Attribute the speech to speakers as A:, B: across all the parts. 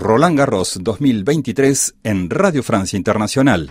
A: Roland Garros 2023 en Radio Francia Internacional.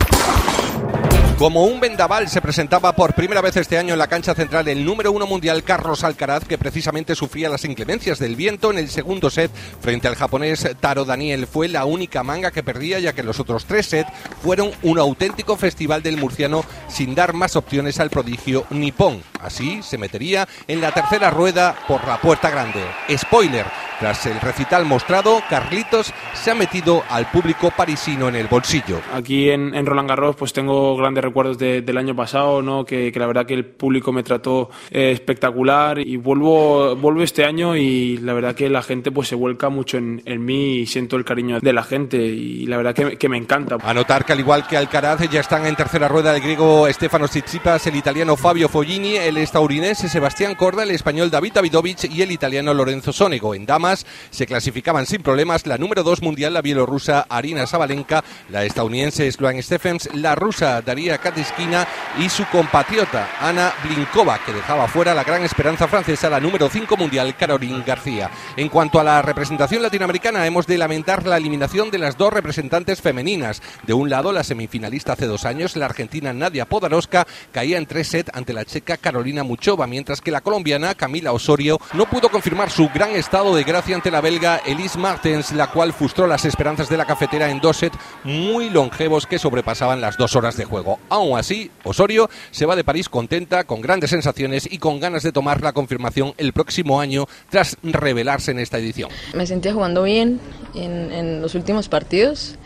B: Como un vendaval se presentaba por primera vez este año en la cancha central el número uno mundial Carlos Alcaraz, que precisamente sufría las inclemencias del viento en el segundo set frente al japonés Taro Daniel. Fue la única manga que perdía, ya que los otros tres sets fueron un auténtico festival del murciano sin dar más opciones al prodigio nipón. Así se metería en la tercera rueda por la puerta grande. Spoiler, tras el recital mostrado, Carlitos se ha metido al público parisino en el bolsillo.
C: Aquí en, Roland Garros pues tengo grandes recuerdos del año pasado, ¿no? Que, la verdad que el público me trató eh, espectacular y vuelvo, vuelvo este año y la verdad que la gente pues se vuelca mucho en, mí y siento el cariño de la gente y la verdad que, que me encanta.
B: Anotar que al igual que Alcaraz ya están en tercera rueda el griego Stefano Tsitsipas, el italiano Fabio Foggini, el estadounidense Sebastián Corda, el español David Davidovich y el italiano Lorenzo Sonego. En se clasificaban sin problemas la número 2 mundial, la bielorrusa Arina Sabalenka, la estadounidense Sloan Stephens, la rusa Daria Katiskina y su compatriota Ana Blinkova, que dejaba fuera la gran esperanza francesa, la número 5 mundial, Caroline García. En cuanto a la representación latinoamericana, hemos de lamentar la eliminación de las dos representantes femeninas. De un lado, la semifinalista hace dos años, la argentina Nadia Podaroska, caía en tres sets ante la checa Carolina Muchova, mientras que la colombiana Camila Osorio no pudo confirmar su gran estado de ante la belga Elise Martens, la cual frustró las esperanzas de la cafetera en dos sets muy longevos que sobrepasaban las dos horas de juego. Aún así, Osorio se va de París contenta, con grandes sensaciones y con ganas de tomar la confirmación el próximo año tras revelarse en esta edición.
D: Me sentía jugando bien en, en los últimos partidos,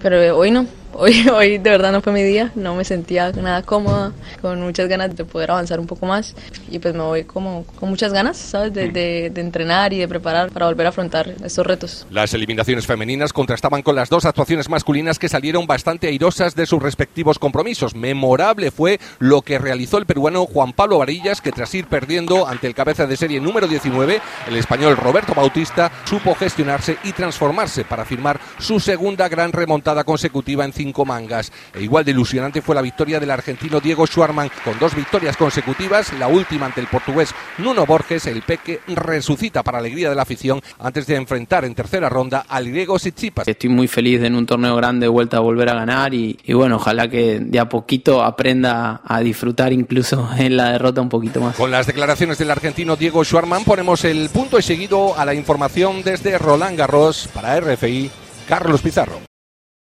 D: pero hoy no Hoy, hoy de verdad no fue mi día, no me sentía nada cómoda, con muchas ganas de poder avanzar un poco más y pues me voy como con muchas ganas, ¿sabes? De, de, entrenar y de preparar para volver a afrontar estos retos.
B: Las eliminaciones femeninas contrastaban con las dos actuaciones masculinas que salieron bastante airosas de sus respectivos compromisos. Memorable fue lo que realizó el peruano Juan Pablo Varillas, que tras ir perdiendo ante el cabeza de serie número 19, el español Roberto Bautista supo gestionarse y transformarse para firmar su segunda gran remontada consecutiva en cinco mangas. E igual de ilusionante fue la victoria del argentino Diego Schwarman con dos victorias consecutivas, la última ante el portugués Nuno Borges, el Peque resucita para alegría de la afición antes de enfrentar en tercera ronda al griego Sitsipas.
E: Estoy muy feliz de en un torneo grande vuelta a volver a ganar y, bueno, ojalá que de a poquito aprenda a disfrutar incluso en la derrota un poquito más.
B: Con las declaraciones del argentino Diego Schwarman ponemos el punto y seguido a la información desde Roland Garros para RFI, Carlos Pizarro.